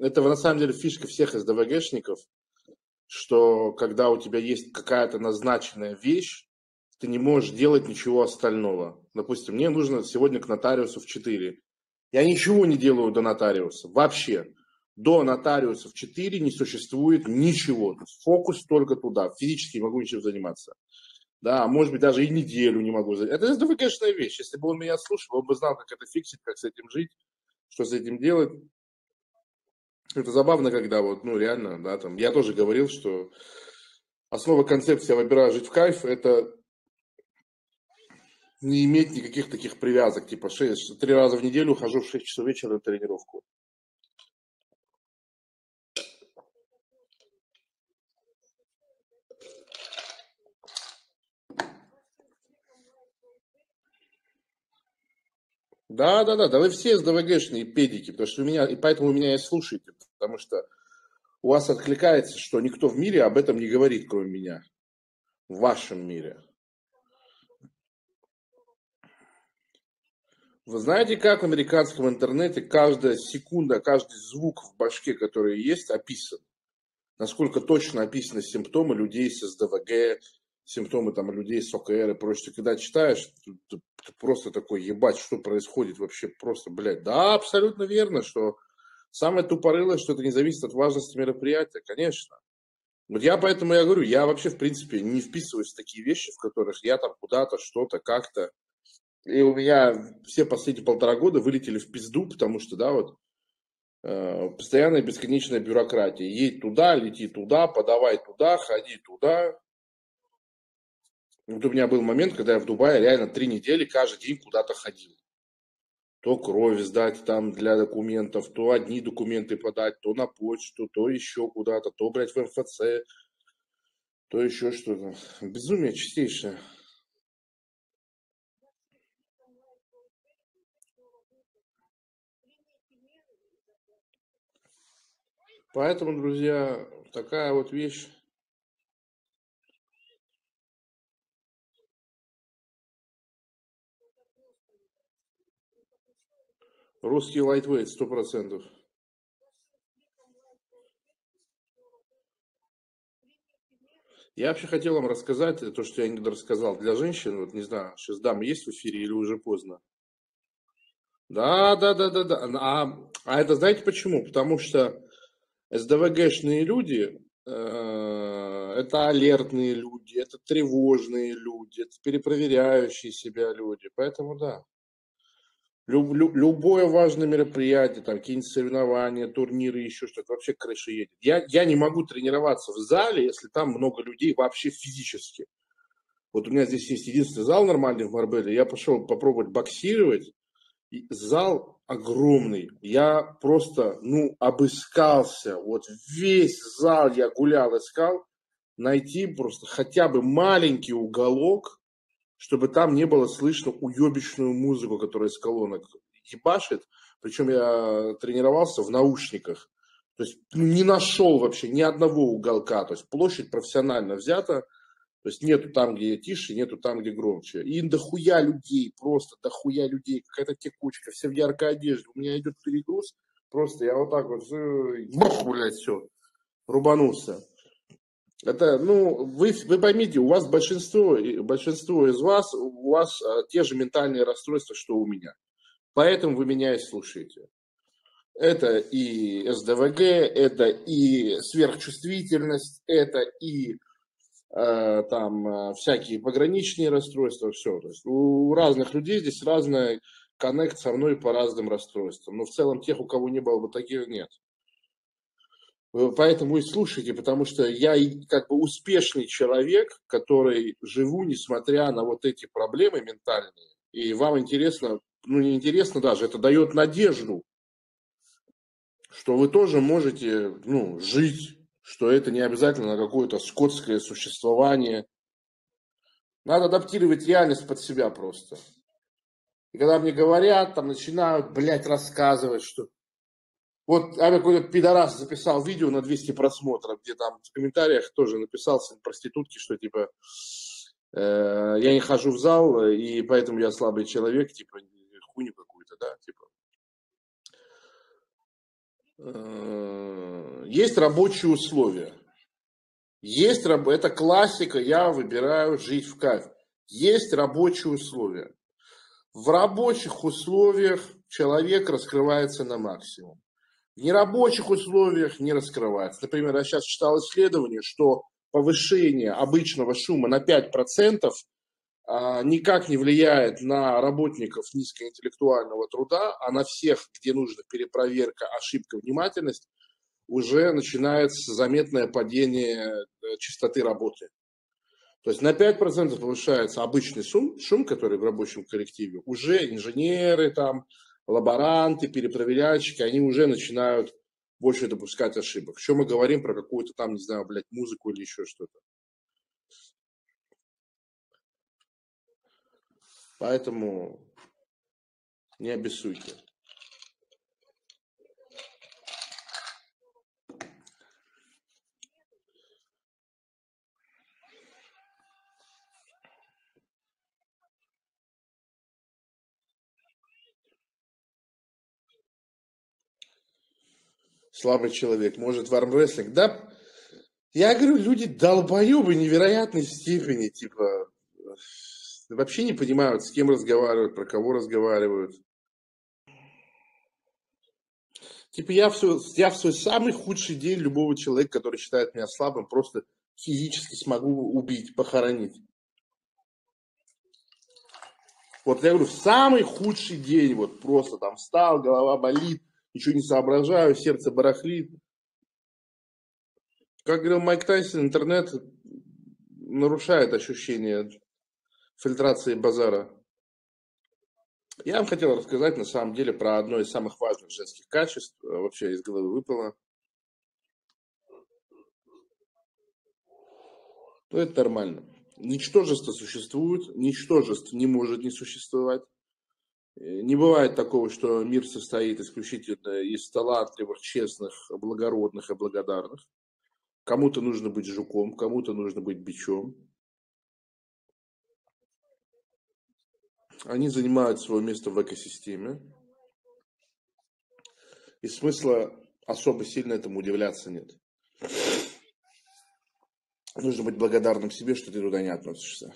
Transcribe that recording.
это на самом деле фишка всех СДВГшников, что когда у тебя есть какая-то назначенная вещь, ты не можешь делать ничего остального. Допустим, мне нужно сегодня к нотариусу в 4. Я ничего не делаю до нотариуса, вообще. До нотариуса в 4 не существует ничего. Фокус только туда. Физически не могу ничем заниматься. Да, может быть, даже и неделю не могу. Это СДВГшная вещь. Если бы он меня слушал, он бы знал, как это фиксить, как с этим жить, что с этим делать. Это забавно, когда вот, ну, реально, да, там, я тоже говорил, что основа концепции «я выбираю жить в кайф» – это не иметь никаких таких привязок, типа 6, три раза в неделю хожу в 6 часов вечера на тренировку. Да, да, да, да, вы все СДВГшные педики, потому что у меня, и поэтому вы меня и слушаете, потому что у вас откликается, что никто в мире об этом не говорит, кроме меня. В вашем мире. Вы знаете, как в американском интернете каждая секунда, каждый звук в башке, который есть, описан? Насколько точно описаны симптомы людей с СДВГ, симптомы там людей с ОКР и прочее. Когда читаешь, ты, ты просто такой, ебать, что происходит вообще, просто, блядь. Да, абсолютно верно, что самое тупорылое, что это не зависит от важности мероприятия, конечно. Вот я поэтому я говорю, я вообще, в принципе, не вписываюсь в такие вещи, в которых я там куда-то, что-то, как-то. И у меня все последние полтора года вылетели в пизду, потому что, да, вот, э, постоянная бесконечная бюрократия. Едь туда, лети туда, подавай туда, ходи туда. Вот у меня был момент, когда я в Дубае реально три недели каждый день куда-то ходил. То кровь сдать там для документов, то одни документы подать, то на почту, то еще куда-то, то, блядь, в МФЦ, то еще что-то. Безумие чистейшее. Поэтому, друзья, такая вот вещь. Русский лайтвейт, сто процентов. Я вообще хотел вам рассказать то, что я не рассказал для женщин. Вот не знаю, сейчас дам есть в эфире или уже поздно. Да, да, да, да, да. А, а это знаете почему? Потому что СДВГшные люди э, это алертные люди, это тревожные люди, это перепроверяющие себя люди. Поэтому да. Люб, люб, любое важное мероприятие, там какие-нибудь соревнования, турниры, еще что-то, вообще крыша едет. Я, я не могу тренироваться в зале, если там много людей вообще физически. Вот у меня здесь есть единственный зал нормальный в Марбеле. Я пошел попробовать боксировать. Зал огромный. Я просто, ну, обыскался. Вот весь зал я гулял, искал. Найти просто хотя бы маленький уголок, чтобы там не было слышно уебищную музыку, которая из колонок ебашит. Причем я тренировался в наушниках. То есть ну, не нашел вообще ни одного уголка. То есть площадь профессионально взята. То есть нету там, где тише, нету там, где громче. И дохуя людей, просто дохуя людей. Какая-то текучка, все в яркой одежде. У меня идет перегруз. Просто я вот так вот, бах, блядь, все, рубанулся. Это, ну, вы, вы поймите, у вас большинство, большинство из вас, у вас а, те же ментальные расстройства, что у меня. Поэтому вы меня и слушаете. Это и СДВГ, это и сверхчувствительность, это и э, там э, всякие пограничные расстройства, все. То есть у разных людей здесь разная коннект со мной по разным расстройствам. Но в целом тех, у кого не было бы таких, нет. Поэтому и слушайте, потому что я как бы успешный человек, который живу, несмотря на вот эти проблемы ментальные. И вам интересно, ну не интересно даже, это дает надежду, что вы тоже можете ну, жить, что это не обязательно какое-то скотское существование. Надо адаптировать реальность под себя просто. И когда мне говорят, там начинают, блядь, рассказывать, что вот а какой-то пидорас записал видео на 200 просмотров, где там в комментариях тоже написал проститутки, что типа э, я не хожу в зал, и поэтому я слабый человек, типа хуйню какую-то, да, типа. Есть рабочие условия. Есть, это классика, я выбираю жить в кайф. Есть рабочие условия. В рабочих условиях человек раскрывается на максимум. В нерабочих условиях не раскрывается. Например, я сейчас читал исследование, что повышение обычного шума на 5% а, никак не влияет на работников низкоинтеллектуального труда, а на всех, где нужна перепроверка, ошибка, внимательность, уже начинается заметное падение э, частоты работы. То есть на 5% повышается обычный шум, шум, который в рабочем коллективе. Уже инженеры, там, лаборанты, перепроверяльщики, они уже начинают больше допускать ошибок. Что мы говорим про какую-то там, не знаю, блядь, музыку или еще что-то. Поэтому не обессуйте. Слабый человек, может в армрестлинг. Да, я говорю, люди долбоебы невероятной степени, типа, вообще не понимают, с кем разговаривают, про кого разговаривают. Типа я в, я в свой самый худший день любого человека, который считает меня слабым, просто физически смогу убить, похоронить. Вот я говорю, в самый худший день, вот просто там встал, голова болит, ничего не соображаю, сердце барахлит. Как говорил Майк Тайсон, интернет нарушает ощущение фильтрации базара. Я вам хотел рассказать на самом деле про одно из самых важных женских качеств. Э, вообще из головы выпало. Ну, это нормально. Ничтожество существует, ничтожество не может не существовать. Э, не бывает такого, что мир состоит исключительно из талантливых, честных, благородных и благодарных. Кому-то нужно быть жуком, кому-то нужно быть бичом. Они занимают свое место в экосистеме. И смысла особо сильно этому удивляться нет. Нужно быть благодарным себе, что ты туда не относишься.